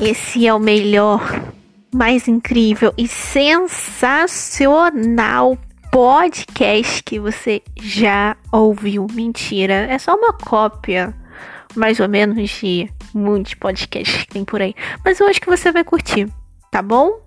Esse é o melhor, mais incrível e sensacional podcast que você já ouviu. Mentira, é só uma cópia, mais ou menos, de muitos podcasts que tem por aí. Mas eu acho que você vai curtir, tá bom?